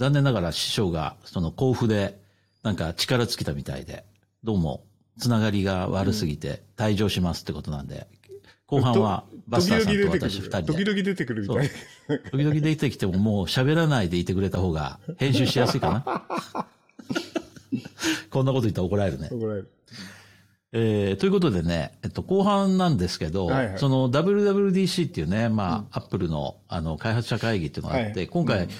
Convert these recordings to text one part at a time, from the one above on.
残念ながら師匠がその甲府でなんか力尽きたみたいで、どうもつながりが悪すぎて退場しますってことなんで、後半はバスターさんと私二人で。時々出てくるみたい時々出てきてももう喋らないでいてくれた方が編集しやすいかな。こんなこと言ったら怒られるね。怒られる。えー、ということでね、えっと、後半なんですけど、はいはい、その WWDC っていうね、まあ、アップルの、あの、開発者会議っていうのがあって、はい、今回、うん、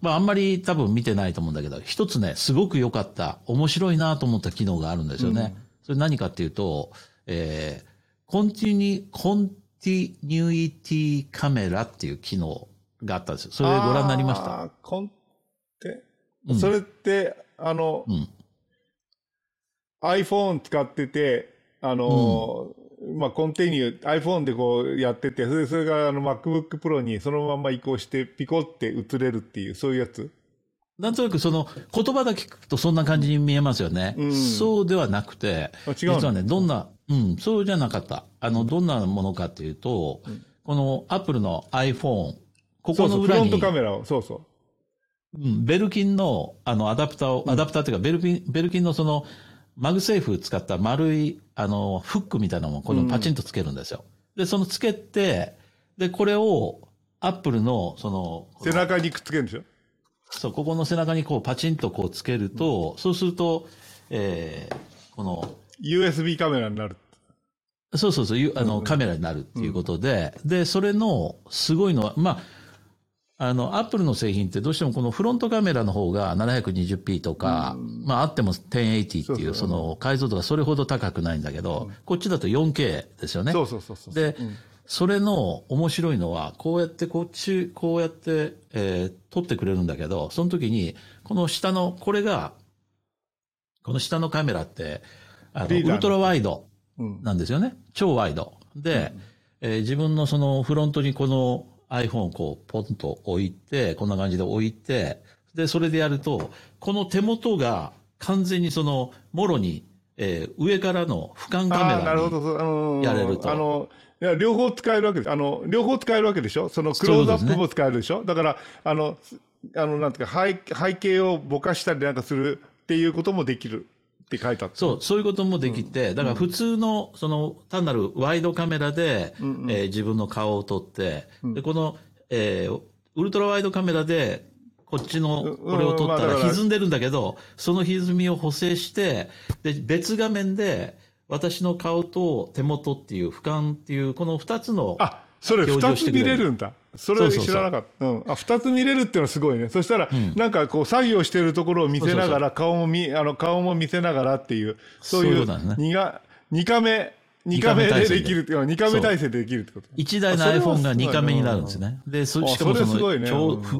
まあ、あんまり多分見てないと思うんだけど、一つね、すごく良かった、面白いなと思った機能があるんですよね。うん、それ何かっていうと、えー、コンティニ、コンティニュイティカメラっていう機能があったんですよ。それご覧になりました？コンテ、うん、それって、あの、うん、iPhone 使ってて、あの、うん、まあ、コンティニュー、iPhone でこうやってて、それそれがあの MacBook Pro にそのまま移行して、ピコって映れるっていう、そういうやつ？なんとなくその言葉だけ聞くとそんな感じに見えますよね。うん、そうではなくて、実はね、どんな、うん、そうじゃなかった。あの、どんなものかっていうと、うん、この Apple の iPhone、ここの裏に。そうそうフロントカメラを、そうそう。うん、ベルキンの、あの、アダプターを、アダプターっていうか、ベルキン、ベルキンのその、 MagSafe 使った丸い、あの、フックみたいなのをこのパチンとつけるんですよ。うん、で、そのつけて、で、これを、アップルの、その、背中にくっつけるんでしょ？そう、ここの背中にこうパチンとこうつけると、うん、そうすると、えー、この、USB カメラになる。そうそうそう、あの、カメラになるっていうことで、うん、で、それの、すごいのは、まあ、あの、アップルの製品ってどうしてもこのフロントカメラの方が 720p とか、うん、まああっても1080っていうその解像度がそれほど高くないんだけど、うん、こっちだと 4K ですよね。そうそうそうそう。で、うん、それの面白いのは、こうやってこっち、こうやって、えー、撮ってくれるんだけど、その時に、この下の、これが、この下のカメラって、あの、ウルトラワイドなんですよね。超ワイド。で、えー、自分のそのフロントにこの iPhone をこう、ポンと置いて、こんな感じで置いて、で、それでやると、この手元が完全にその、もろに、えー、上からの俯瞰カメラにやれると。あの、いや、両方使えるわけです。あの、両方使えるわけでしょ？そのクローズアップも使えるでしょ、ね、だから、あの、あの、なんていうか、背背景をぼかしたりなんかするっていうこともできる。って書いてあった。そう、そういうこともできて、うん、だから普通の、その、単なるワイドカメラで、うんうん、えー、自分の顔を撮って、うん、で、この、えー、ウルトラワイドカメラで、こっちの、これを撮ったら歪んでるんだけど、その歪みを補正して、で、別画面で、私の顔と手元っていう、俯瞰っていう、この二つの、あ、それ二つ見れるんだ。それ知らなかった。うん。あ、二つ見れるっていうのはすごいね。そしたら、うん、なんかこう作業してるところを見せながら、顔も見、あの、顔も見せながらっていう、そういう、二が、二カメ、二カメで。できるっていう、二カメ体制でできるってこと。一台の iPhone が二カメになるんですね。で、しかもその、ね、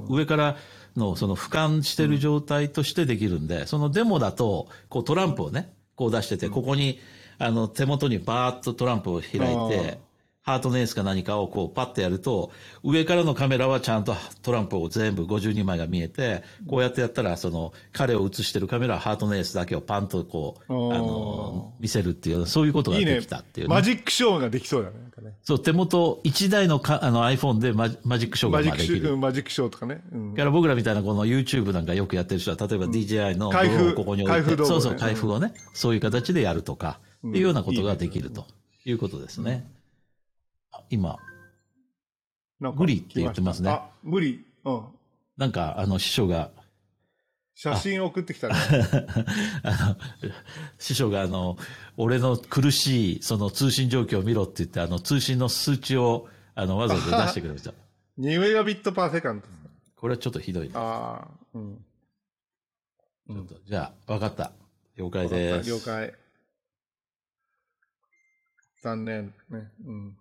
上からのその俯瞰してる状態としてできるんで、そのデモだと、こうトランプをね、こう出してて、ここに、あの、手元にバーッとトランプを開いて、ハートのエースか何かをこうパッとやると、上からのカメラはちゃんとトランプを全部52枚が見えて、こうやってやったら、その彼を映してるカメラはハートのエースだけをパンとこう、あの、見せるっていう、そういうことができたっていう、ね、マジックショーができそうだね。そう、手元1台のかあの iPhone でママジックショーができる。マジックショーとかね。うん、だから僕らみたいなこの YouTube なんかよくやってる人は、例えば DJI の開封をここに置いて、ね、そうそう、開封をね、そういう形でやるとか、っていうようなことができるということですね。今、無理って言ってますね。あ、無理。うん。なんか、あの、師匠が。写真送ってきたね。あの、師匠があの、俺の苦しい、その通信状況を見ろって言って、あの、通信の数値を、あの、わざわざ出してくれました。2メガビットパーセカンド。これはちょっとひどいね。ああ、うん。ちょっと、じゃあ、わかった。了解です。了解。残念。ね。うん。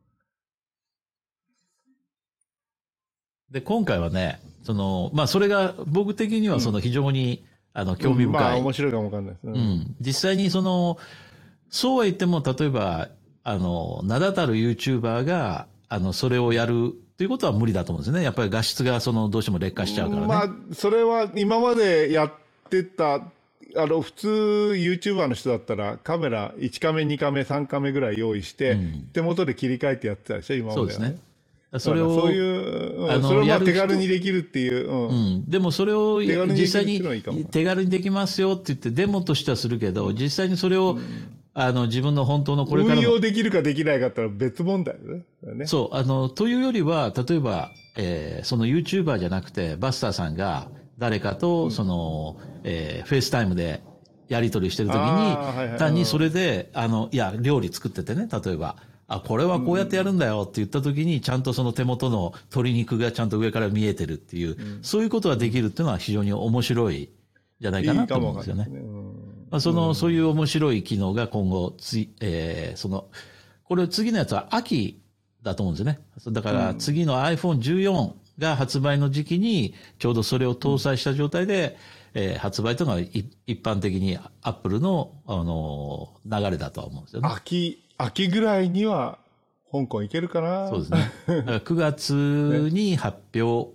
で、今回はね、その、まあ、それが僕的にはその非常に、うん、あの、興味深い。まあ、面白いかもわかんないです、ね。うん。実際にその、そうは言っても、例えば、あの、名だたる YouTuber が、あの、それをやるということは無理だと思うんですね。やっぱり画質がその、どうしても劣化しちゃうからね。まあ、それは今までやってた、あの、普通 YouTuber の人だったらカメラ1カメ、2カメ、3カメぐらい用意して、うん、手元で切り替えてやってたでしょ、今まで、ね、そうですね。それを、そういう、あの、それを手軽にできるっていう。うん。うん、でもそれを実際に手軽にできますよって言ってデモとしてはするけど、実際にそれを、うん、あの、自分の本当のこれから運用できるかできないかって別問題だね。そう。あの、というよりは、例えば、えー、その YouTuber じゃなくて、バスターさんが誰かと、その、うん、えー、 FaceTime でやり取りしてるときに、単にそれで、あの、いや、料理作っててね、例えば。あ、これはこうやってやるんだよって言った時に、ちゃんとその手元の鶏肉がちゃんと上から見えてるっていう、うん、そういうことができるっていうのは非常に面白いじゃないかなと思うんですよね。いいねまあ、その、うん、そういう面白い機能が今後、つえー、その、これ次のやつは秋だと思うんですよね。だから次の iPhone14 が発売の時期に、ちょうどそれを搭載した状態で、えー、発売というのが一般的にアップルの、あのー、流れだとは思うんですよね。秋秋ぐらいには香港行けるかな。そうですね。9月に発表、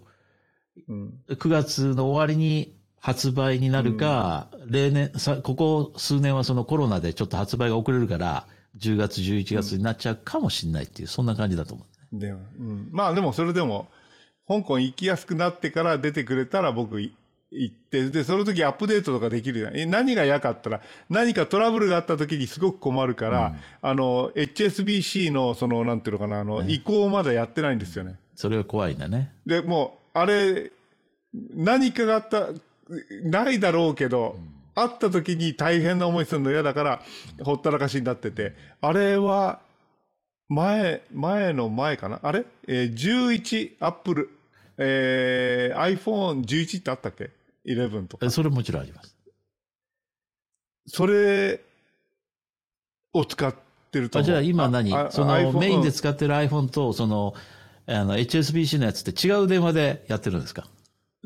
ね、9月の終わりに発売になるか、うん、例年さ、ここ数年はそのコロナでちょっと発売が遅れるから、10月、11月になっちゃうかもしれないっていう、そんな感じだと思う、ね。でも、うん、まあでもそれでも、香港行きやすくなってから出てくれたら僕行って、で、その時アップデートとかできるじゃん。何が嫌かったら、何かトラブルがあった時にすごく困るから、うん、あの、HSBC の、その、なんていうのかな、あの、ね、移行まだやってないんですよね。それは怖いんだね。で、もう、あれ、何かがあった、ないだろうけど、うん、あった時に大変な思いするの嫌だから、ほったらかしになってて、あれは、前、前の前かな？あれ？えー、11、アップル、えー、iPhone11 ってあったっけ？11とか。それもちろんあります。それを使ってるとじゃあ今何？そのメインで使ってる iPhone と、その、あの、HSBC のやつって違う電話でやってるんですか？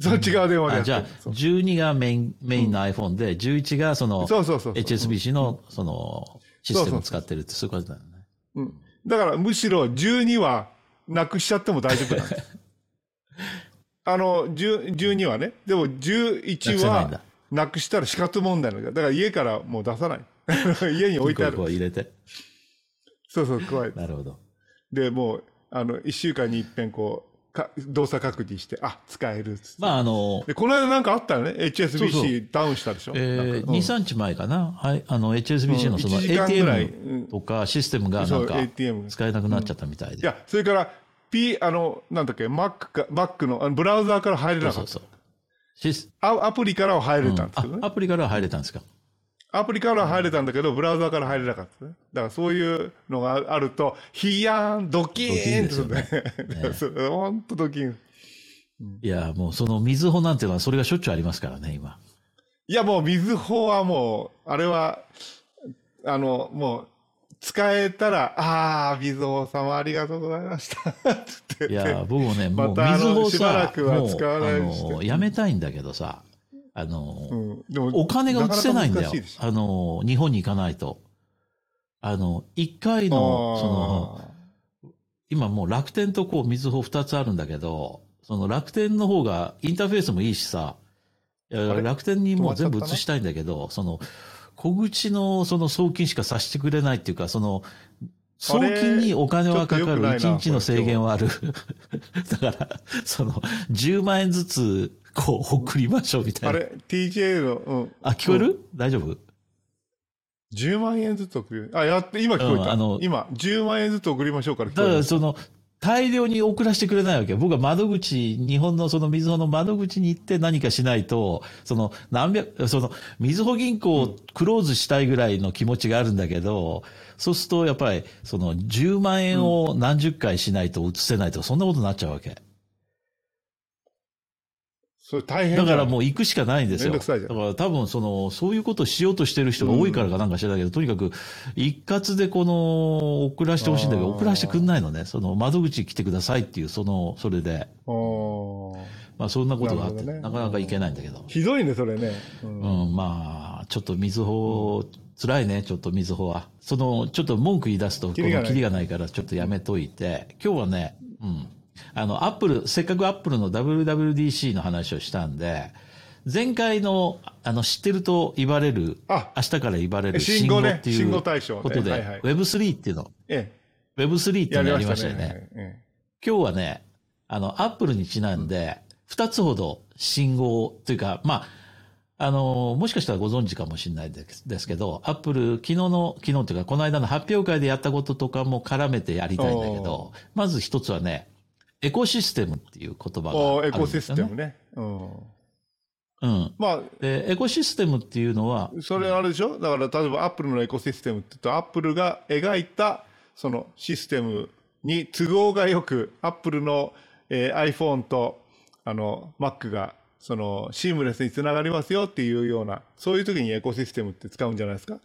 そう、違う電話でやってる。じゃあ、12がメイン、メインの iPhone で、11がその、そうそうそう HSBC の、その、システムを使ってるってそういうことだよね。うん。だからむしろ12はなくしちゃっても大丈夫なんです。あの、12はね。でも11は、なくしたら死活問題なんだ。だから家からもう出さない。家に置いてある。入れて。そうそう、加えて。なるほど。で、もう、あの、一週間に一遍こう、か動作確認して、あ、使えるまあ、あので、この間なんかあったよね。HSBC ダウンしたでしょ？えー、2、3日前かな？はい。あの、HSBC のその ATM とかシステムがなんか使えなくなっちゃったみたいで。いや、それから、P、あの、なんだっけ、Mac か、Mac の、あのブラウザーから入れなかった。そうそうそうアアプリからは入れたんですけどね、うん、アプリからは入れたんですか？アプリからは入れたんだけど、ブラウザーから入れなかったね。だからそういうのがあると、ヒヤーン、ドキーンとね。ね ほんとドキン。いや、もうその水穂なんていうのはそれがしょっちゅうありますからね、今。いや、もう水穂はもう、あれは、あの、もう、使えたら、ああ、水穂様ありがとうございました。いや、僕もね、もう水穂さ、もう、やめたいんだけどさ、あの、うん、でもお金が移せないんだよ。あの、日本に行かないと。あの、一回の、その、今もう楽天とこう、水穂二つあるんだけど、その楽天の方がインターフェースもいいしさ、楽天にもう全部移したいんだけど、その、小口のその送金しかさせてくれないっていうか、その、送金にお金はかかる1日の制限はある。だから、その、10万円ずつ、こう、送りましょうみたいな。あれ ?TJ の、うん。あ、聞こえる、うん、大丈夫 ?10 万円ずつ送る。あ、やって、今聞こえた。うん、あの、今、10万円ずつ送りましょうから聞こえだから、その、大量に送らせてくれないわけ。僕は窓口、日本のそのみずほの窓口に行って何かしないと、その何百、そのみずほ銀行をクローズしたいぐらいの気持ちがあるんだけど、そうするとやっぱりその10万円を何十回しないと移せないとかそんなことになっちゃうわけ。それ大変だからもう行くしかないんですよ。だから多分その、そういうことをしようとしてる人が多いからかなんか知らないけど、うん、とにかく一括でこの、送らせてほしいんだけど、送らせてくんないのね。その窓口来てくださいっていう、その、それで。まあそんなことがあって、なね、なかなかいけないんだけど。ひどいね、それね。うん、うん、まあ、ちょっと水穂、辛いね、ちょっと水穂は。その、ちょっと文句言い出すと、このキリがないからちょっとやめといて、今日はね、うん。あの、アップル、せっかくアップルの WWDC の話をしたんで、前回の、あの、知ってると言われる、明日から言われる信号っていうことで、Web3 っていうの、ええ、Web3 っていうのやりましたよね。今日はね、あの、アップルにちなんで、二つほど信号というか、まあ、あの、もしかしたらご存知かもしれないですけど、アップル、昨日の、昨日というか、この間の発表会でやったこととかも絡めてやりたいんだけど、まず一つはね、エコシステムっていう言葉があるんですよ、ね。エコシステムね。うん。うん。まあ、で、エコシステムっていうのは。それあれでしょ？だから、例えばアップルのエコシステムって言うと、アップルが描いた、そのシステムに都合がよく、アップルの、えー、iPhone と、あの、Mac が、その、シームレスにつながりますよっていうような、そういう時にエコシステムって使うんじゃないですか？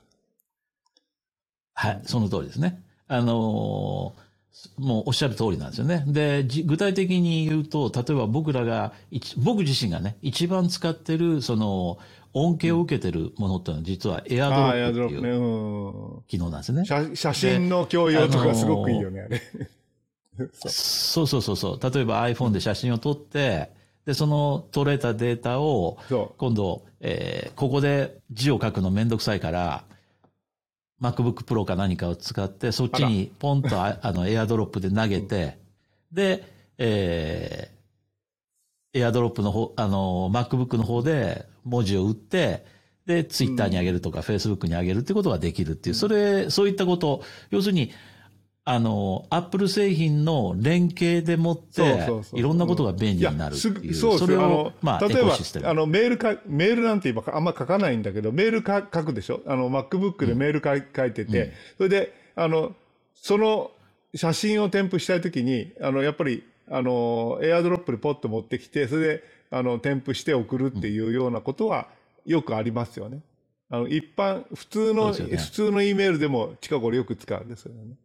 はい、その通りですね。あのーもうおっしゃる通りなんですよね。で、具体的に言うと、例えば僕らが、僕自身がね、一番使ってる、その、恩恵を受けてるものっていうのは、実はエアドロップっていう機能なんですね。写写真の共有とかすごくいいよね、あれ。そうそうそうそう。例えば iPhone で写真を撮って、で、その取れたデータを、今度、えー、ここで字を書くのめんどくさいから、MacBook Pro か何かを使って、そっちにポンと あの、エアドロップで投げて、で、えー、エアドロップの方、あの、MacBook の方で文字を打って、で、Twitter に上げるとか、Facebook に上げるってことができるっていう、それ、そういったこと、要するに、あの、アップル製品の連携でもって、いろんなことが便利になるっていう。そうそれを、まあ、例えば、あの、メールか、メールなんて今あんま書かないんだけど、メールか書くでしょ？あの、MacBook でメールか、うん、書いてて、うん、それで、あの、その写真を添付したいときに、あの、やっぱり、あの、エアドロップでポッと持ってきて、それで、あの、添付して送るっていうようなことは、よくありますよね。あの、一般、普通の、ね、普通の E メールでも近頃よく使うんですよね。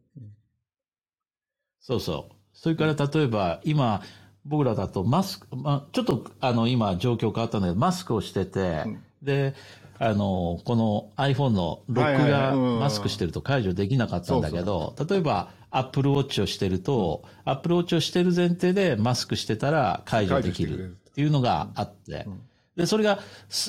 そうそう。それから例えば、今、僕らだとマスク、まあ、ちょっとあの今状況変わったんだけど、マスクをしてて、うん、で、あの、この iPhone のロックがマスクしてると解除できなかったんだけど、例えば Apple Watch をしてると、うん、Apple Watch をしてる前提でマスクしてたら解除できるっていうのがあって、で、それが、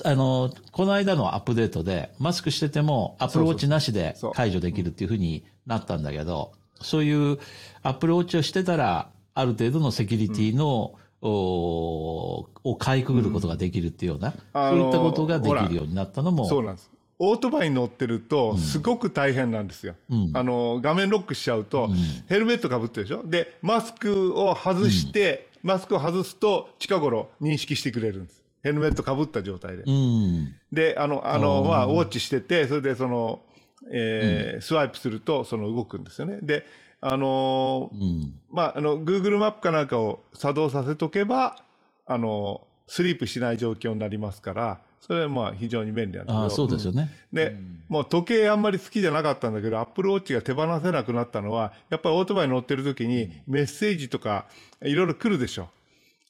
あの、この間のアップデートで、マスクしてても Apple Watch なしで解除できるっていうふうになったんだけど、そういうアプローチをしてたら、ある程度のセキュリティの、うん、おをかいくぐることができるっていうような、うん、そういったことができるようになったのも。そうなんです。オートバイに乗ってると、すごく大変なんですよ。うん、あの、画面ロックしちゃうと、ヘルメットかぶってるでしょ？で、マスクを外して、マスクを外すと、近頃認識してくれるんです。ヘルメットかぶった状態で。で、あの、あの、まあ、ウォッチしてて、それでその、えー、スワイプすると、その動くんですよね。で、あのーうん、まあ、あの、Google マップかなんかを作動させとけば、あのー、スリープしない状況になりますから、それはまあ非常に便利なんですけそうですよね。で、うん、もう時計あんまり好きじゃなかったんだけど、Apple Watch が手放せなくなったのは、やっぱりオートバイ乗ってる時にメッセージとかいろいろ来るでしょ。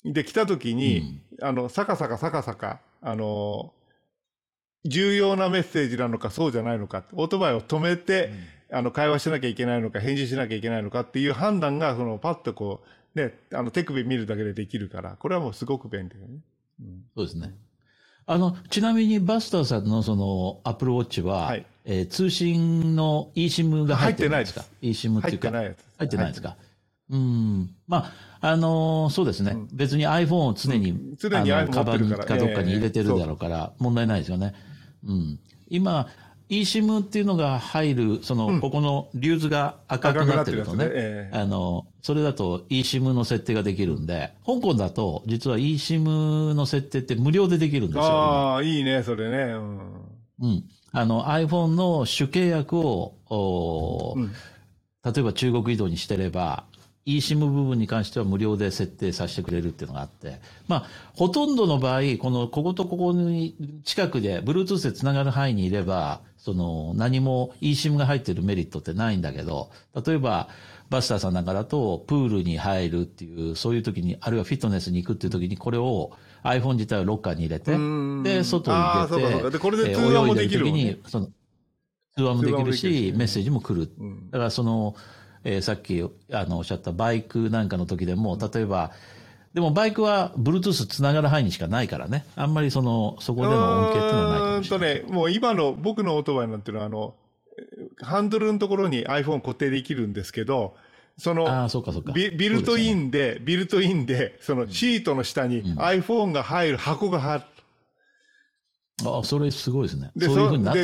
で、来た時に、うん、あの、さかさかさかさか、あの重要なメッセージなのかそうじゃないのか、オートバイを止めて、あの、会話しなきゃいけないのか、返事しなきゃいけないのかっていう判断が、その、パッとこう、ね、あの、手首見るだけでできるから、これはもうすごく便利だよね。うん、そうですね。あの、ちなみにバスターさんのその、アップルウォッチは、はい、えー、通信の eSIM が入ってないですか ?eSIM っていうか。入ってないやつ。入ってないですか？うん。まあ、あのー、そうですね、うん、別に iPhone を常に、うん、常にカバンかどっかに入れてるだろうから、問題ないですよね。うん。今、eSIM っていうのが入る、その、ここのリューズが赤くなってるとね、ねあの、それだと eSIM の設定ができるんで、香港だと実は eSIM の設定って無料でできるんですよ。ああ、いいね、それね。うん。うん。あの iPhone の主契約を、おうん、例えば中国移動にしてれば、eSIM 部分に関しては無料で設定させてくれるっていうのがあって、まあ、ほとんどの場合、この、こことここに近くで、Bluetooth で繋がる範囲にいれば、その、何も eSIM が入ってるメリットってないんだけど、例えば、バスターさんなんかだと、プールに入るっていう、そういう時に、あるいはフィットネスに行くっていう時に、これを iPhone 自体をロッカーに入れて、で、外に出て、で、これで通話もできる、ね、その、通話もできるし、メッセージも来る。だからその、えー、さっきあのおっしゃったバイクなんかの時でも、例えば、でもバイクは Bluetooth つながる範囲にしかないからね。あんまりその、そこでの恩恵っていうのはないかもしれない。とね、もう今の僕のオートバイなんていうのは、あの、ハンドルのところに iPhone 固定できるんですけど、そのあそうかそうかビビルトインで、ビルトインで、そのシートの下に iPhone が入る箱が入る。あそれすごいですね。で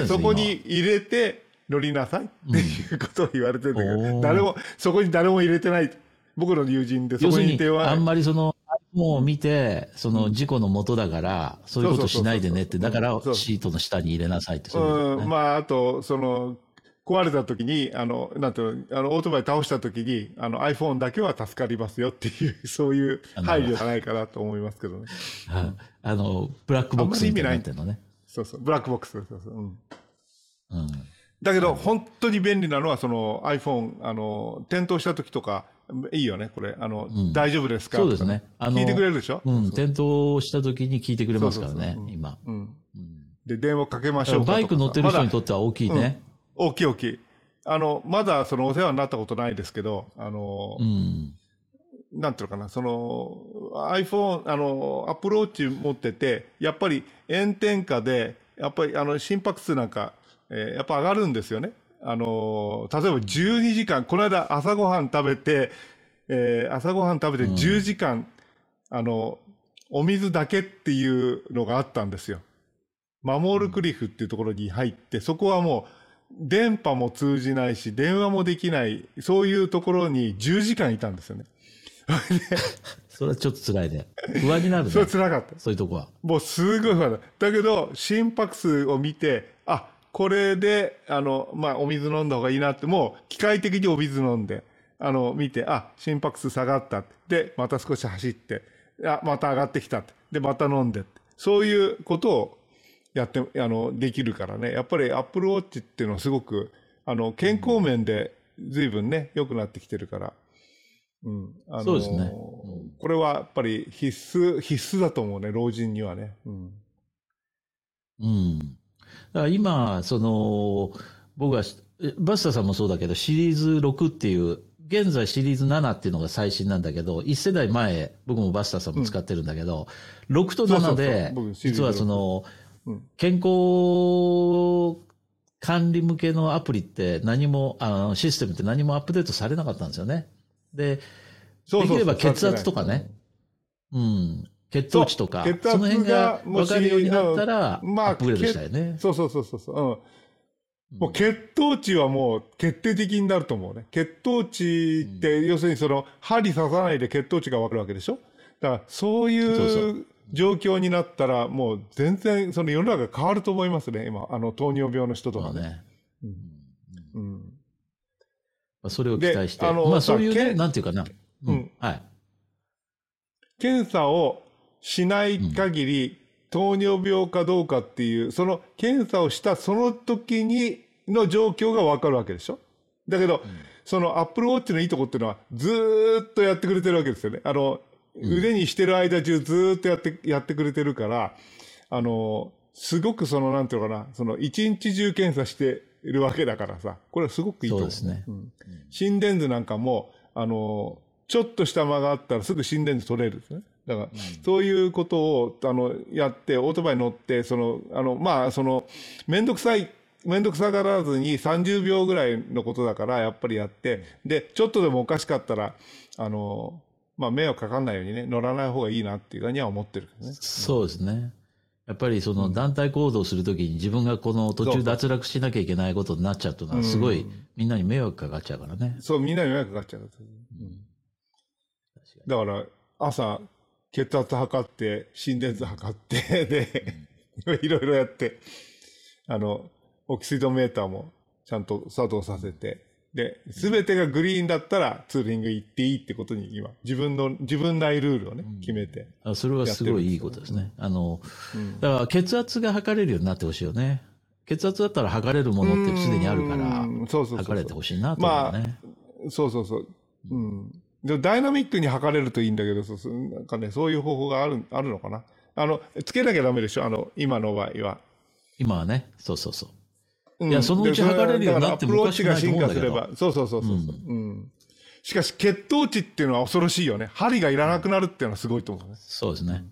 そこに入れて乗りなさいっていうことを言われてるんだけど、誰も、そこに誰も入れてない。僕の友人で、そこに電話。あんまりその、もう見て、その事故のもとだから、そういうことしないでねって、だからシートの下に入れなさいって、うん、まあ、あと、その、壊れた時に、あの、なんていうの、あの、オートバイ倒した時に、あの、iPhone だけは助かりますよっていう、そういう配慮じゃないかなと思いますけどね。あの、ブラックボックスみたいになってるのね。そうそう、ブラックボックス。そうそう、うん。うん。だけど、本当に便利なのは、その iPhone、あの、転倒した時とか、いいよね、これ。あの、うん、大丈夫ですか？そうですね。あの、聞いてくれるでしょ？うん、転倒した時に聞いてくれますからね、今。うん。で、電話かけましょうバイク乗ってる人にとっては大きいね。大きい大きい。あの、まだそのお世話になったことないですけど、あの、うん、なんていうのかな、その iPhone、あの、アプローチ持ってて、やっぱり炎天下で、やっぱりあの心拍数なんか、えー、やっぱ上がるんですよね。あの、例えば12時間、この間朝ごはん食べて、えー、朝ごはん食べて10時間、うん、あの、お水だけっていうのがあったんですよ。マモールクリフっていうところに入って、そこはもう、電波も通じないし、電話もできない、そういうところに10時間いたんですよね。それはちょっと辛いね。不安になるね。それ辛かった。そういうとこは。もうすごい不安だ。だけど、心拍数を見て、あ、これで、あの、まあ、お水飲んだ方がいいなって、もう、機械的にお水飲んで、あの、見て、あ、心拍数下がった。で、また少し走って、あ、また上がってきた。で、また飲んで。そういうことをやって、あの、できるからね。やっぱりアップルウォッチっていうのはすごく、あの、健康面で随分ね、良くなってきてるから。うん。あのそうですね、うん。これはやっぱり必須、必須だと思うね、老人にはね。うん。うん。だから今、その、僕は、バスターさんもそうだけど、シリーズ6っていう、現在シリーズ7っていうのが最新なんだけど、1世代前、僕もバスターさんも使ってるんだけど、うん、6と7で、実はその、健康管理向けのアプリって何も、あの、システムって何もアップデートされなかったんですよね。で、できれば血圧とかね、うん、血糖値とか、その辺が分かるようになったら、まあ、アップグレードしたいね。そうそうそうそう。うんもう血糖値はもう決定的になると思うね。血糖値って、要するにその針刺さないで血糖値が分かるわけでしょ？だからそういう状況になったら、もう全然、その世の中変わると思いますね、今。あの、糖尿病の人とかね。うん。うん。まあ、それを期待して。あの、まあそういうね、なんていうかな。うん。はい。検査をしない限り、糖尿病かどうかっていう、その検査をしたその時にの状況がわかるわけでしょ？だけど、うん、そのアップルウォッチのいいとこっていうのは、ずっとやってくれてるわけですよね。あの、腕にしてる間中ずっとやって、やってくれてるから、あの、すごくその、なんていうのかな、その、一日中検査しているわけだからさ、これはすごくいいと思う。そうですね。うん。心電図なんかも、あの、ちょっとした間があったらすぐ心電図取れるんですね。だから、そういうことを、あの、やって、オートバイ乗って、その、あの、まあ、その、めんどくさい、めんどくさがらずに30秒ぐらいのことだから、やっぱりやって、で、ちょっとでもおかしかったら、あの、まあ、迷惑かかんないようにね、乗らない方がいいなっていうかには思ってるね。そうですね。やっぱりその団体行動するときに自分がこの途中脱落しなきゃいけないことになっちゃうというのはすごいみんなに迷惑かかっちゃうからね。そう、みんなに迷惑かかっちゃう。うん、だから朝血圧測って、心電図測って、で、いろいろやって、あの、オキシドメーターもちゃんと作動させて、で、すべてがグリーンだったらツーリング行っていいってことに今、自分の、自分内ルールをね、決めて。あそれはすごいいいことですね。あの、うん、だから血圧が測れるようになってほしいよね。血圧だったら測れるものってすでにあるから、そうそう測れてほしいなとね。まあ、そうそうそう。うん。でダイナミックに測れるといいんだけど、そうなんかね、そういう方法がある、あるのかな。あの、つけなきゃダメでしょ？あの、今の場合は。今はね、そうそうそう。いや、そのうち測れるようになってもおかしくないと思うんだけど。そうそうそうそう。うん、うん。しかし、血糖値っていうのは恐ろしいよね。針がいらなくなるっていうのはすごいと思うね。そうですね。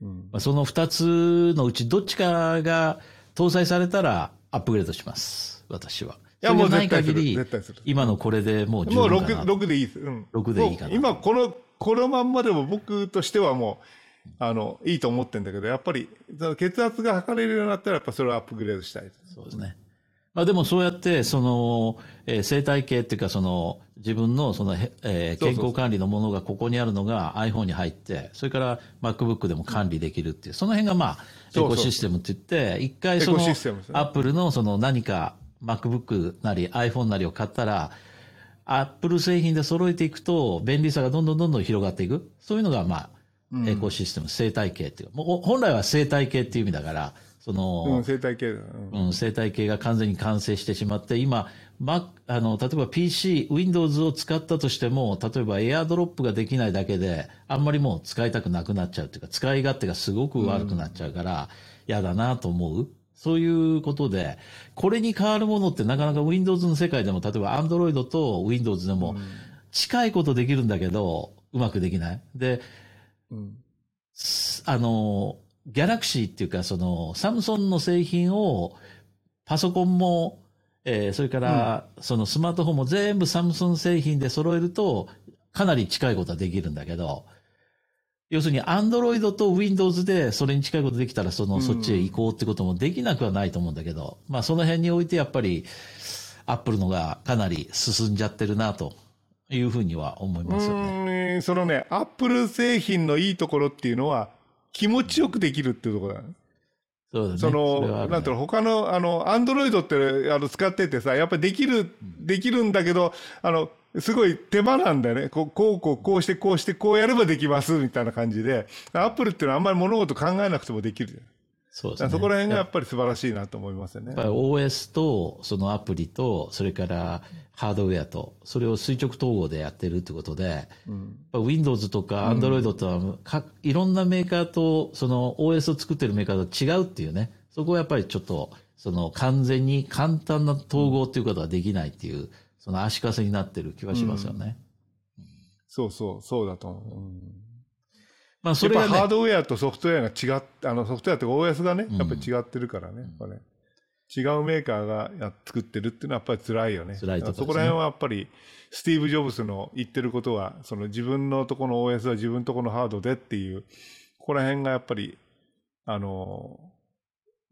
うん。まあ、その二つのうちどっちかが搭載されたらアップグレードします。私は。や、もうない限り、今のこれでもう十分かな。もう 6, 6でいいです。うん。6でいいかな。今、この、このまんまでも僕としてはもう、あの、いいと思ってんだけど、やっぱり、血圧が測れるようになったら、やっぱそれをアップグレードしたい。そうですね。まあでもそうやって、その、えー、生態系っていうか、その、自分のその、えー、健康管理のものがここにあるのが iPhone に入って、それから MacBook でも管理できるっていう、その辺がまあ、エコシステムって言って、一回その、Apple のその何か MacBook なり iPhone なりを買ったら、Apple 製品で揃えていくと、便利さがどんどんどんどん広がっていく。そういうのがまあ、エコシステム、生態系っていう。もう本来は生態系っていう意味だから、その、うん、生態系、うん、うん、生態系が完全に完成してしまって、今、ま、あの、例えば PC、Windows を使ったとしても、例えばエアドロップができないだけで、あんまりもう使いたくなくなっちゃうっていうか、使い勝手がすごく悪くなっちゃうから、嫌だなと思う。そういうことで、これに変わるものってなかなか Windows の世界でも、例えば Android と Windows でも、近いことできるんだけど、うまくできない。で、うん、あの、ギャラクシーっていうか、その、サムソンの製品を、パソコンも、えー、それから、そのスマートフォンも全部サムソン製品で揃えると、かなり近いことはできるんだけど、要するに、アンドロイドと Windows でそれに近いことできたら、その、そっちへ行こうってこともできなくはないと思うんだけど、まあ、その辺においてやっぱり、アップルのがかなり進んじゃってるなというふうには思いますよね。そのね、アップル製品のいいところっていうのは、気持ちよくできるっていうところだ、ね。そうだね。その、なんていうの、他の、あの、アンドロイドって、あの、使っててさ、やっぱりできる、できるんだけど、あの、すごい手間なんだよね。こう、こう、こう、こうして、こうして、こうやればできます、みたいな感じで。アップルっていうのはあんまり物事考えなくてもできる。そうですね。そこら辺がやっぱり素晴らしいなと思いますよね。やっぱり OS と、そのアプリと、それからハードウェアと、それを垂直統合でやってるってことで、うん、Windows とか Android とはか、いろんなメーカーと、その OS を作ってるメーカーと違うっていうね、そこはやっぱりちょっと、その完全に簡単な統合っていうことができないっていう、その足かせになってる気がしますよね。うん、そうそう、そうだと思う。うん。まあそれが、ね、ハードウェアとソフトウェアが違っあのソフトウェアとか OS がね、やっぱり違ってるからね、うん、ね違うメーカーがや作ってるっていうのはやっぱり辛いよね。辛いと、ね、そこら辺はやっぱり、スティーブ・ジョブスの言ってることは、その自分のとこの OS は自分とこのハードでっていう、ここら辺がやっぱり、あの、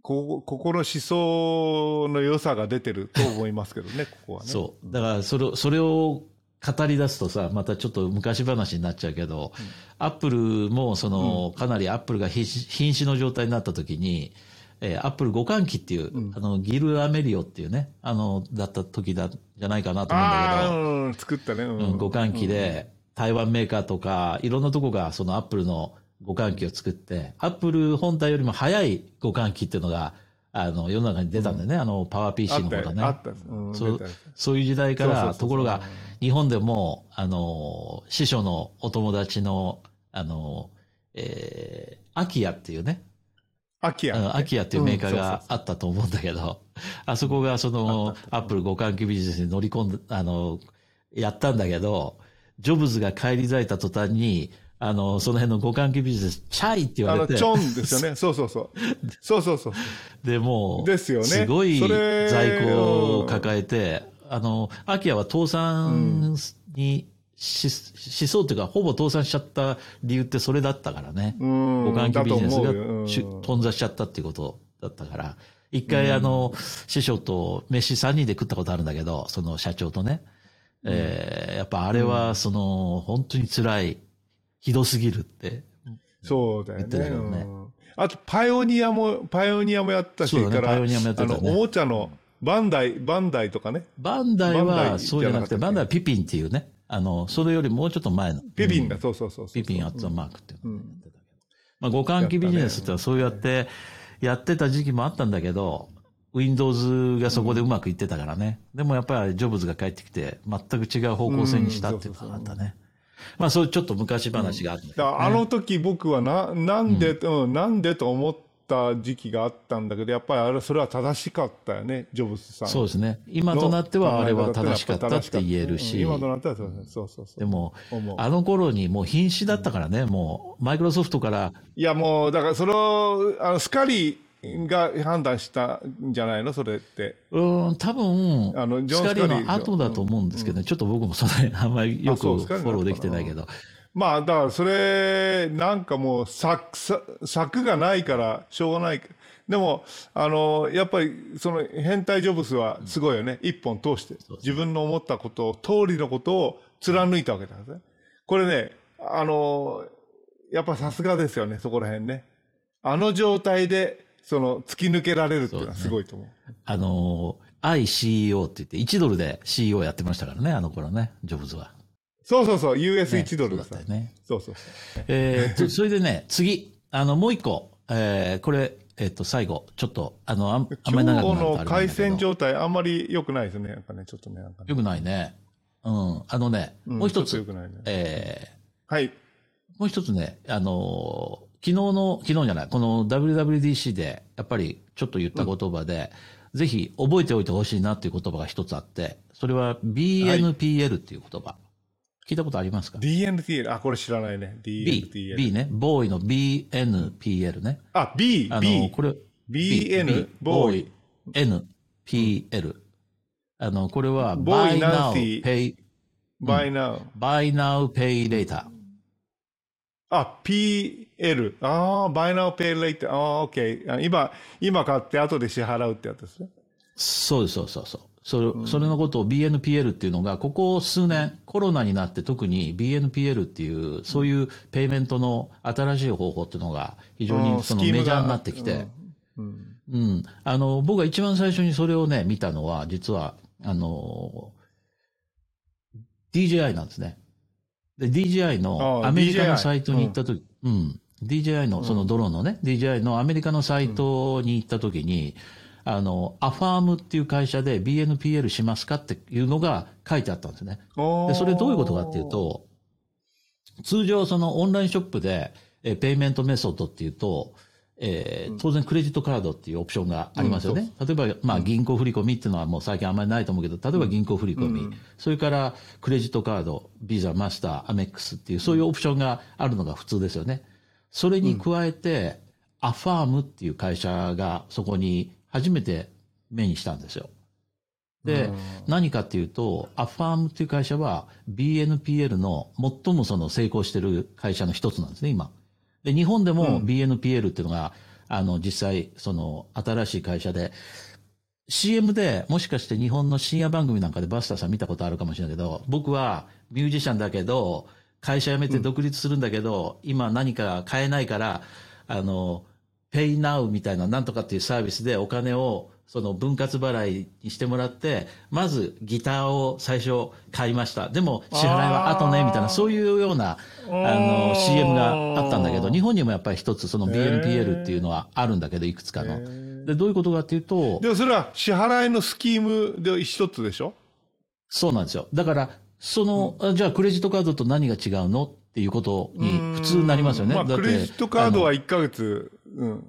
こここの思想の良さが出てると思いますけどね、ここはね。そう。だからそれ、それを語り出すとさ、またちょっと昔話になっちゃうけど、うん、アップルもその、かなりアップルが瀕死の状態になった時に、えー、アップル互換機っていう、うん、あの、ギル・アメリオっていうね、あの、だった時だ、じゃないかなと思うんだけど、うん、作ったね、うん、互換機で、台湾メーカーとか、いろんなとこがそのアップルの互換機を作って、アップル本体よりも早い互換機っていうのが、あの、世の中に出たんだよね。うん、あの、パワー PC の方がね。あった、うん、そう、そういう時代から、ところが、日本でも、あの、師匠のお友達の、あの、えー、アキヤっていうね。アキヤ。アキヤっていうメーカーがあったと思うんだけど、あそこがその、アップル互換機ビジネスに乗り込んで、あの、やったんだけど、ジョブズが帰り咲いた途端に、あの、その辺の互換機ビジネス、チャイって言われて。あの、チョンですよね。そうそうそう。そうそうそう。で、もう、ですよね。すごい在庫を抱えて、あの、アキアは倒産にし、しそうっていうか、ほぼ倒産しちゃった理由ってそれだったからね。互換機ビジネスが頓挫しちゃったっていうことだったから。一回、あの、師匠と飯3人で食ったことあるんだけど、その社長とね。えー、やっぱあれは、その、本当に辛い。ひどすぎるって。そうだよね。ねあと、パイオニアも、パイオニアもやったし、ね、から、パイオニアもやってた、ね、あの、おもちゃの、バンダイ、バンダイとかね。バンダイは、そうじゃなくて、バンダイはピピンっていうね。あの、それよりもうちょっと前の。ピピンだ、うん、そうそうそうピピンアットマークっていうのをやってたけど。まあ、互換機ビジネスってそうやってやってた時期もあったんだけど、Windows がそこでうまくいってたからね。でもやっぱりジョブズが帰ってきて、全く違う方向性にしたっていうのがあったね。まあそういうちょっと昔話がある、ねうん、あの時僕はな、なんで、うん、なんでと思った時期があったんだけど、やっぱりあれ、それは正しかったよね、ジョブズさん。そうですね。今となってはあれは正しかったって言えるし。今となってはそうそうそうでも、あの頃にもう瀕死だったからね、もう、マイクロソフトから。いやもう、だからそれを、あの、スカリー、が判断したんじゃないの？それって。うん、多分、あの、ジョン・スカリーの後だと思うんですけど、ねうん、ちょっと僕もそれ、あんまりよくフォローできてないけど。まあ、だからそれ、なんかもう、策、策がないから、しょうがない。でも、あの、やっぱり、その変態ジョブスはすごいよね。一本通して。自分の思ったことを、通りのことを貫いたわけなんですね。これね、あの、やっぱさすがですよね、そこら辺ね。あの状態で、その、突き抜けられるっていうのはすごいと思う。うね、あの、ICEO って言って、1ドルで CEO やってましたからね、あの頃ね、ジョブズは。そうそうそう、US1 ドルだったよね。そうそうえー、それでね、次、あの、もう一個、えー、これ、えっと、最後、ちょっと、あの、あんあんまり長くなるとの回線状態、あんまり良くないですね。なんかね、ちょっとね。良、くないね。うん。あのね、もう一つ。良くないね。えー、はい。もう一つね、あの昨日の、昨日じゃない、この WWDC で、やっぱりちょっと言った言葉で、うん、ぜひ覚えておいてほしいなっていう言葉が一つあって、それは BNPL っていう言葉。はい、聞いたことありますか ?BNPL、あ、これ知らないね。BNPL。B, B ね。ボーイの BNPL ね。あ、B、あの、B。これ、BN、ボーイ。NPL。あの、これは、buy now, pay, buy now. buy now, pay later. あ、PL。ああ、buy now, pay later. ああ、OK。今、今買って後で支払うってやつですね。そうです、そうそうそう。それ、うん、それのことを BNPL っていうのが、ここ数年、コロナになって特に BNPL っていう、そういうペイメントの新しい方法っていうのが、非常にそのメジャーになってきて、うん、うん。あの、僕が一番最初にそれをね、見たのは、実は、あの、DJI なんですね。で、DJI のアメリカのサイトに行ったとき、うん、うん。DJI のそのドローンのね、うん、DJI のアメリカのサイトに行ったときに、うん、あの、アファームっていう会社で BNPL しますかっていうのが書いてあったんですね。で、それどういうことかっていうと、通常そのオンラインショップで、え、 payment method っていうと、えー、当然クレジットカードっていうオプションがありますよね。うん、例えば、まあ銀行振込っていうのはもう最近あんまりないと思うけど、例えば銀行振込、うん、それからクレジットカード、ビザ、マスター、アメックスっていうそういうオプションがあるのが普通ですよね。それに加えて、アファームっていう会社がそこに初めて目にしたんですよ。で、何かっていうと、アファームっていう会社は BNPL の最もその成功してる会社の一つなんですね、今。で、日本でも BNPL っていうのが、うん、あの、実際、その、新しい会社で、CM で、もしかして日本の深夜番組なんかでバスターさん見たことあるかもしれないけど、僕はミュージシャンだけど、会社辞めて独立するんだけど、うん、今何か買えないから、あの、Pay Now みたいななんとかっていうサービスでお金をその分割払いにしてもらって、まずギターを最初買いました。でも支払いは後ね、みたいな、そういうような、あの、CM があったんだけど、日本にもやっぱり一つその BNPL っていうのはあるんだけど、いくつかの。で、どういうことかっていうと。でもそれは支払いのスキームで一つでしょ？そうなんですよ。だから、その、うん、じゃあクレジットカードと何が違うの？っていうことに普通になりますよね。まあ、クレジットカードは1ヶ月、うん。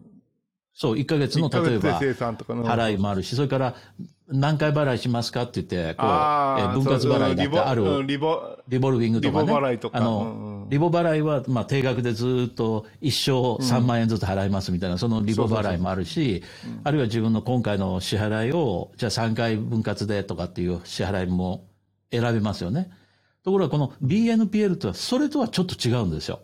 そう、1ヶ月の例えば、払いもあるし、それから何回払いしますかって言って、こう、え分割払いだってある、リボリボルビングとかね。リボ払いとか。あの、リボ払いは、まあ、定額でずっと一生3万円ずつ払いますみたいな、そのリボ払いもあるし、あるいは自分の今回の支払いを、じゃあ3回分割でとかっていう支払いも選べますよね。ところがこの BNPL とは、それとはちょっと違うんですよ。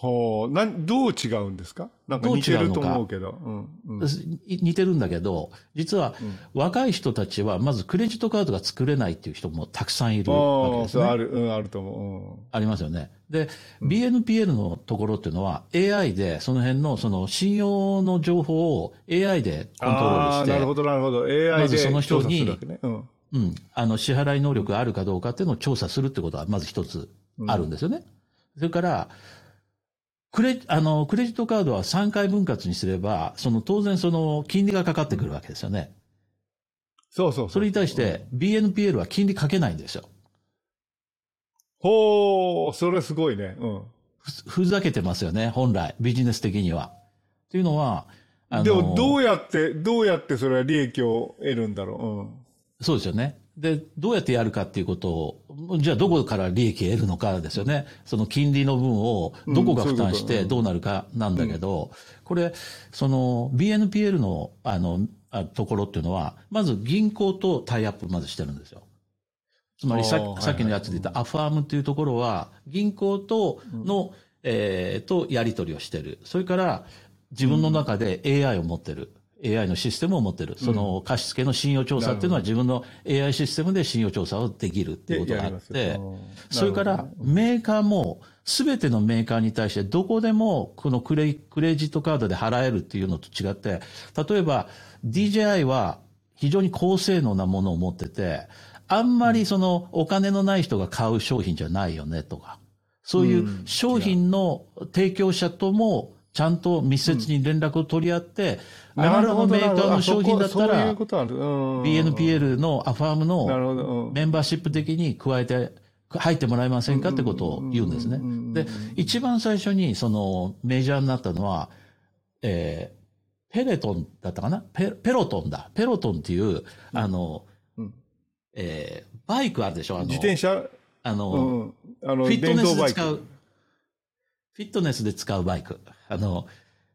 ほう、なん、どう違うんですか？なんか似てると思うけど。うんうん、似てるんだけど、実は、若い人たちは、まずクレジットカードが作れないっていう人もたくさんいるわけですね。ある、うん、あると思う。うん、ありますよね。で、BNPL のところっていうのは、AI で、その辺の、その信用の情報を AI でコントロールして。なるほど、なるほど。AI でまずその人に、ね、うん、うん。あの、支払い能力があるかどうかっていうのを調査するってことは、まず一つあるんですよね。それから、クレ、あの、クレジットカードは3回分割にすれば、その当然その金利がかかってくるわけですよね。そうそうそれに対して BNPL は金利かけないんですよ。ほう、それすごいね。うん。ふざけてますよね、本来、ビジネス的には。っていうのは、でもどうやって、どうやってそれは利益を得るんだろう。うん。そうですよね。で、どうやってやるかっていうことを、じゃあどこから利益得るのかですよね。その金利の分をどこが負担してどうなるかなんだけど、これ、その BNPL のあの、ところっていうのは、まず銀行とタイアップまずしてるんですよ。つまりささっきのやつで言ったアファームっていうところは、銀行との、えー、とやり取りをしてる。それから自分の中で AI を持ってる。AI のシステムを持ってる。その貸付の信用調査っていうのは自分の AI システムで信用調査をできるっていうことがあって、それからメーカーも全てのメーカーに対してどこでもこのクレクレジットカードで払えるっていうのと違って、例えば DJI は非常に高性能なものを持ってて、あんまりそのお金のない人が買う商品じゃないよねとか、そういう。商品の提供者ともちゃんと密接に連絡を取り合って、うん、あなたのメーカーの商品だったら、BNPL のアファームのメンバーシップ的に加えて、入ってもらえませんかってことを言うんですね。で、一番最初にそのメジャーになったのは、えー、ペレトンだったかな？ペペロトンだ。ペロトンっていう、あの、えー、バイクあるでしょ？あの自転車？あの、うん、あのフィットネスで使う、フィットネスで使うバイク。あの、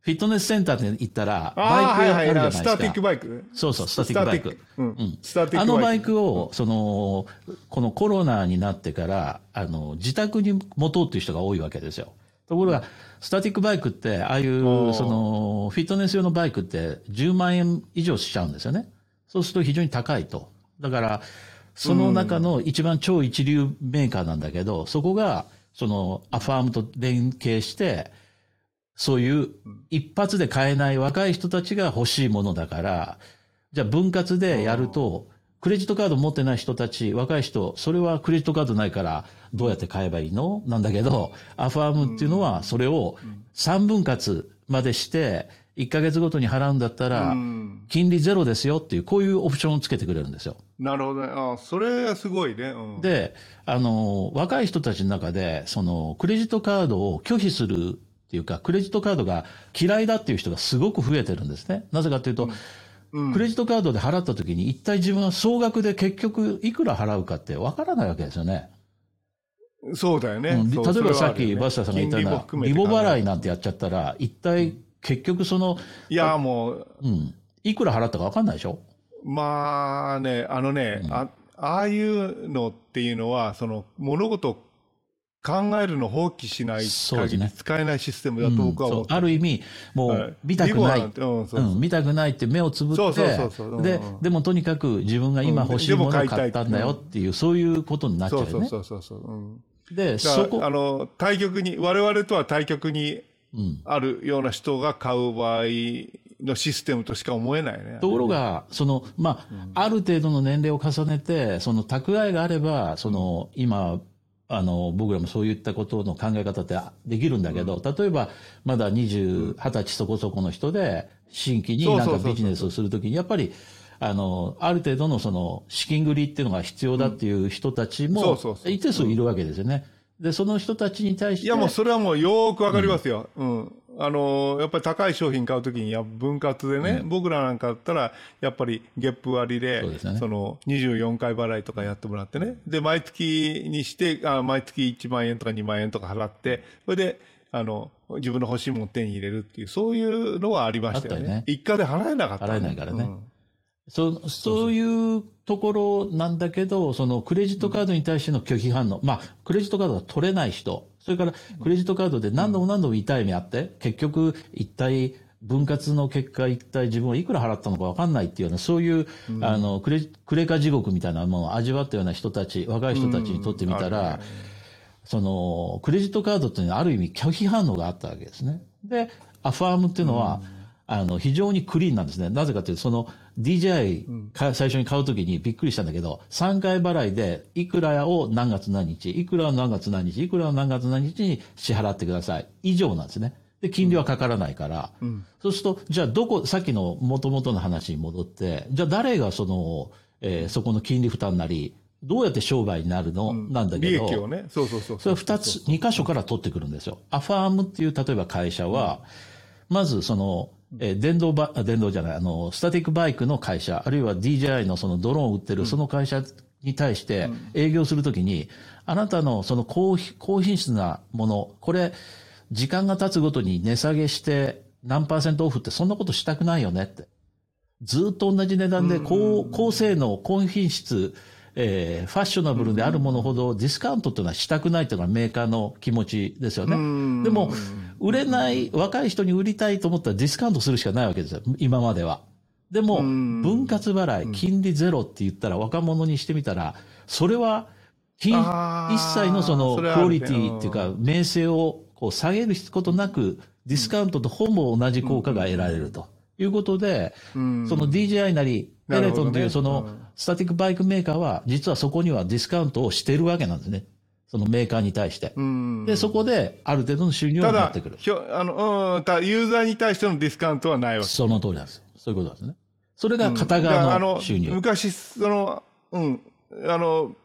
フィットネスセンターに行ったら、バイクあるじゃないですか。スターティックバイクそうそう、スターティックバイク。うん。スターティックバイク。あのバイクを、その、このコロナになってから、あの、自宅に持とうっていう人が多いわけですよ。ところが、スタティックバイクって、ああいう、その、フィットネス用のバイクって10万円以上しちゃうんですよね。そうすると非常に高いと。だから、その中の一番超一流メーカーなんだけど、そこが、そのアファームと連携して、そういう一発で買えない若い人たちが欲しいものだから、じゃあ分割でやると、クレジットカード持ってない人たち、若い人、それはクレジットカードないからどうやって買えばいいの？なんだけど、アファームっていうのはそれを3分割までして、1ヶ月ごとに払うんだったら、金利ゼロですよっていう、こういうオプションをつけてくれるんですよ。なるほどね。あそれはすごいね。うん、で、あの、若い人たちの中で、その、クレジットカードを拒否するっていうか、クレジットカードが嫌いだっていう人がすごく増えてるんですね。なぜかというと、うん、クレジットカードで払った時に一体自分は総額で結局いくら払うかってわからないわけですよね。そうだよね。うん、例えばさっきバスターさんが言ったような、リボ払いなんてやっちゃったら、一体結局その、いや、もう、うん。いくら払ったか分かんないでしょ？まあね、あのね、うん、あああいうのっていうのは、その物事を考えるの放棄しない限り使えないシステムだと僕は思って、うん、ある意味、もう見たくない、うん、見たくないって目をつぶって、で、でもとにかく自分が今欲しいものを買ったんだよっていう、そういうことになっちゃうよね。そうそうそうそう。で、そこ。あの、対局に、我々とは対局にあるような人が買う場合のシステムとしか思えないね。ところが、その、まあ、ある程度の年齢を重ねて、その蓄えがあれば、その、今、あの、僕らもそういったことの考え方ってできるんだけど、例えば、まだ20、20歳そこそこの人で、新規になんかビジネスをするときに、やっぱり、あの、ある程度のその、資金繰りっていうのが必要だっていう人たちも、一定数いるわけですよね。で、その人たちに対して。いや、もうそれはもうよくわかりますよ。うん、うん。あの、やっぱり高い商品買うときに、や、分割でね、うん、僕らなんかだったら、やっぱりゲップ割で、そね、その、24回払いとかやってもらってね。で、毎月にして、あ毎月1万円とか2万円とか払って、それで、あの、自分の欲しいものを手に入れるっていう、そういうのはありましたよね。よね一家で払えなかった、ね、払えないからね。うんそそういうところなんだけど、そのクレジットカードに対しての拒否反応。まあ、クレジットカードが取れない人。それから、クレジットカードで何度も何度も痛い目あって、結局、一体、分割の結果、一体自分はいくら払ったのか分かんないっていうような、そういう、うん、あの、クレ、クレカ地獄みたいなものを味わったような人たち、若い人たちにとってみたら、うん、その、クレジットカードっていうのはある意味拒否反応があったわけですね。で、アファームっていうのは、うん。あの、非常にクリーンなんですね。なぜかというと、その DJI か、最初に買うときにびっくりしたんだけど、3回払いで、いくらを何月何日、いくらを何月何日、いくらを何月何日に支払ってください。以上なんですね。で、金利はかからないから、うん、そうすると、じゃあどこ、さっきの元々の話に戻って、じゃあ誰がその、えー、そこの金利負担なり、どうやって商売になるの、うん、なんだけど、利益をね、そうそうそうそれは2つ、2箇所から取ってくるんですよ。アファームっていう、例えば会社は、まずその、えー、電動バ、電動じゃない、あの、スタティックバイクの会社、あるいは DJI のそのドローンを売ってるその会社に対して営業するときに、あなたのその高高品質なもの、これ、時間が経つごとに値下げして何パーセントオフってそんなことしたくないよねって。ずっと同じ値段で高高性能、高品質、えー、ファッショナブルであるものほどディスカウントっていうのはしたくないというのがメーカーの気持ちですよね。でも、売れない、若い人に売りたいと思ったらディスカウントするしかないわけですよ。今までは。でも、分割払い、金利ゼロって言ったら若者にしてみたら、それは、一切のそのクオリティっていうか、名声をこう下げることなく、ディスカウントとほぼ同じ効果が得られると。いうことで、その DJI なり、エレトンというそのスタティックバイクメーカーは、実はそこにはディスカウントをしてるわけなんですね。そのメーカーに対して。で、そこである程度の収入を持ってくる。ただ、あの、うん、たユーザーに対してのディスカウントはないわけその通りなんです。そういうことですね。それが片側の収入。うん、昔、その、うん、あの、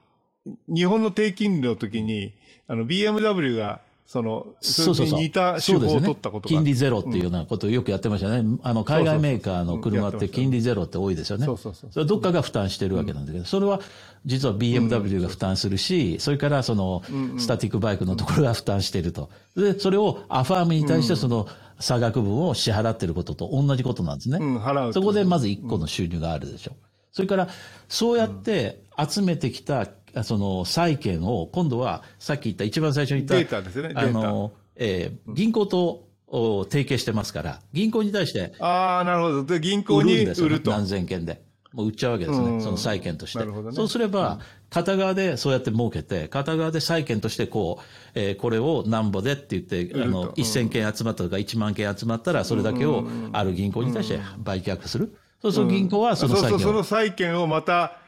日本の低金利の時に、あの、BMW がその、そうそうそう。似た手法を取ったことが、ね、金利ゼロっていうようなことをよくやってましたね。うん、あの、海外メーカーの車って金利ゼロって多いですよね。そうそうそう。それどっかが負担してるわけなんだけど、それは実は BMW が負担するし、それからその、スタティックバイクのところが負担していると。で、それをアファームに対してその、差額分を支払ってることと同じことなんですね。うん、払う。そこでまず1個の収入があるでしょう。それから、そうやって集めてきたその債券を今度はさっき言った一番最初に言ったデータですね。あの、えー、銀行と提携してますから、銀行に対して。ああ、なるほど。で、銀行に売ると。何千件で。もう売っちゃうわけですね。その債券として。なるほどね。そうすれば、片側でそうやって儲けて、片側で債券としてこう、えー、これをなんぼでって言って、あの、1000件集まったとか1万件集まったら、それだけをある銀行に対して売却する。そうすると銀行はその債券を。そうそう、その債券をまた、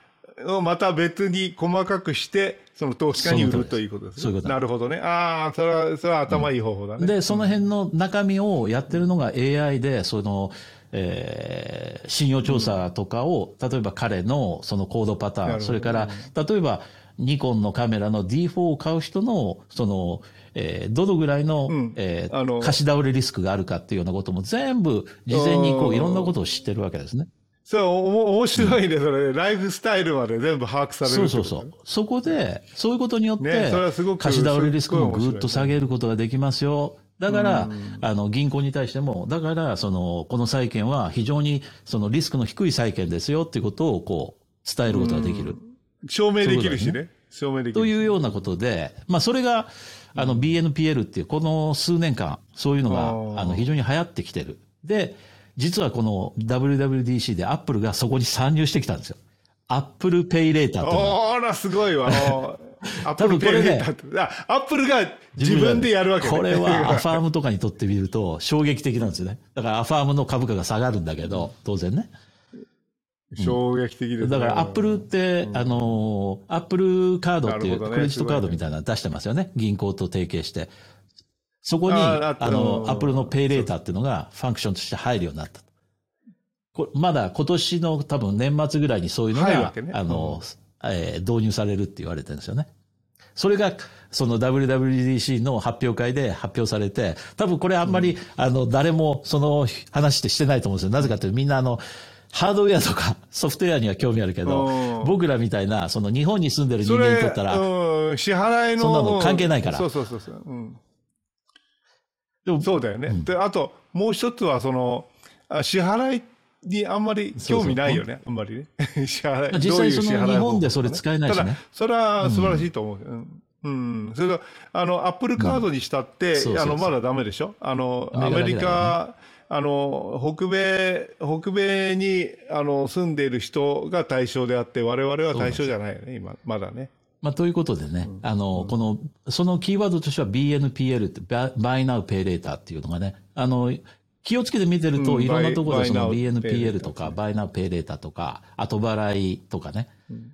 をまた別に細かくして、その投資家に売るということですね。そういうことなるほどね。ああ、それは、それは頭いい方法だね。で、その辺の中身をやってるのが AI で、その、えー、信用調査とかを、例えば彼のそのコードパターン、それから、例えば、ニコンのカメラの D4 を買う人の、その、えー、どのぐらいの、うん、えー、貸し倒れリスクがあるかっていうようなことも全部、事前にこう、いろんなことを知ってるわけですね。そう、お面白いね、それ、ライフスタイルまで全部把握される。そうそうそう。そこで、そういうことによって、ね、貸し倒れリスクもぐっと下げることができますよ。だから、あの、銀行に対しても、だから、その、この債券は非常に、そのリスクの低い債券ですよっていうことを、こう、伝えることができる。証明できるしね。証明できる。というようなことで、まあ、それが、あの、BNPL っていう、この数年間、そういうのが、あの、非常に流行ってきてる。で、実はこの WWDC でアップルがそこに参入してきたんですよ。Apple Pay Later と。あら、すごいわ。Apple Pay Later って。アップルが自分でやるわけ、ね、これはアファームとかにとってみると衝撃的なんですよね。だからアファームの株価が下がるんだけど、当然ね。衝撃的です、ね、だからアップルって、あの、 Apple Card っていうクレジットカードみたいなの出してますよね。銀行と提携して。そこに、あの、アップルの Pay Later っていうのが function として入るようになった。こまだ今年の多分年末ぐらいにそういうのが、ね、あの、うん、えー、導入されるって言われてるんですよね。それが、その WWDC の発表会で発表されて、多分これあんまり、うん、あの、誰もその話ってしてないと思うんですよ。なぜかというとみんなあの、ハードウェアとか ソフトウェアには興味あるけど、僕らみたいな、その日本に住んでる人間にとったら、支払いの、そんなの関係ないから。そうそうそうそう。うんでもそうだよね。うん、で、あと、もう一つは、その、支払いにあんまり興味ないよね、あんまりね。支払い。実際その日本でそれ使えないしね。ただ、それは素晴らしいと思う。うんうん。それと、あの、アップルカードにしたって、あの、まだダメでしょ？あの、アメリカ、あの、北米、北米に、あの、住んでいる人が対象であって、我々は対象じゃないよね、今、まだね。まあ、ということでね、うん、あの、この、そのキーワードとしては BNPL って、Buy Now Pay Later っていうのがね、あの、気をつけて見てると、いろんなところでその BNPL とか、Buy Now Pay Later とか、後払いとかね、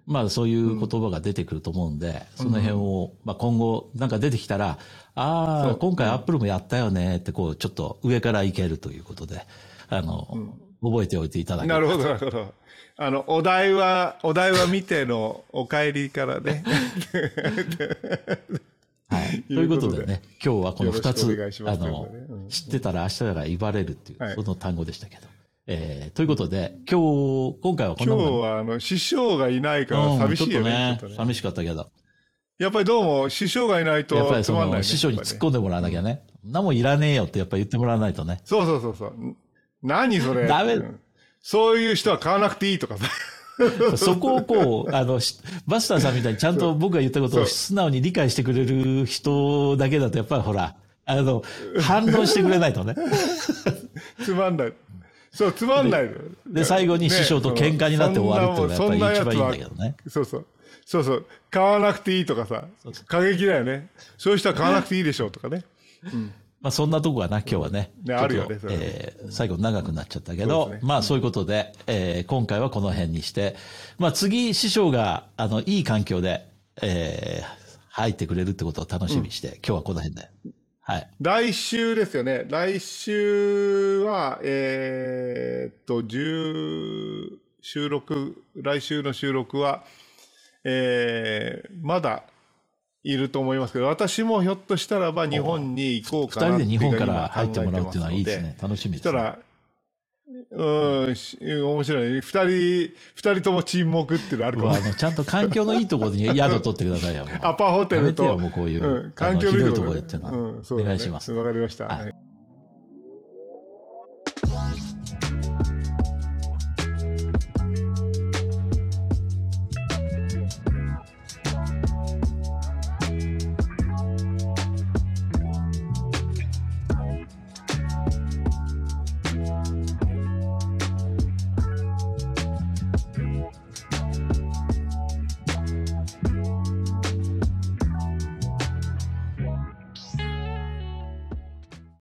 まあそういう言葉が出てくると思うんで、その辺を、まあ今後なんか出てきたら、ああ、今回アップルもやったよねって、こう、ちょっと上からいけるということで、あの、覚えておいていただけなるほど、なるほど。あの、お題は、お題は見てのお帰りからね。はい。ということでね、今日はこの二つ、あの、知ってたら明日から言われるっていう、その単語でしたけど。えー、ということで、今日、今回はこの。今日は、あの、師匠がいないから寂しいよね。うん、ねね寂しかったけど。やっぱりどうも、師匠がいないとやっぱりその、ね、師匠に突っ込んでもらわなきゃね。何もいらねえよってやっぱ言ってもらわないとね。そうそうそうそう。何それ。ダメ、そういう人は買わなくていいとかさ。そこをこう、あの、バスターさんみたいにちゃんと僕が言ったことを素直に理解してくれる人だけだと、やっぱりほら、あの、反応してくれないとね。つまんない。そう、つまんないで。最後に師匠と喧嘩になって終わるっていうのがやっぱり一番いいんだけどね。そうそう。そうそう。買わなくていいとかさ、過激だよね。そういう人は買わなくていいでしょうとかね。うん。まあそんなとこはな、今日はね。ね、あるよね。えー、最後長くなっちゃったけど、ね、まあそういうことで、えー、今回はこの辺にして、まあ次師匠が、あの、いい環境で、えー、入ってくれるってことを楽しみにして、うん、今日はこの辺で。はい。来週ですよね。来週は、えー、っと、10、収録、来週の収録は、えー、まだいると思いますけど、私もひょっとしたらば日本に行こうかな二人で日本から入ってもらうっていうのはいいですね。楽しみです、ね。したら、うん、面白い。二人、二人とも沈黙っていうのあるかも、ね、ちゃんと環境のいいところに宿取ってくださいよ。アパホテルと。もうこういう、うん、環境のいいところでっていうのは。うん、そう、ね、お願いします。わかりました。はい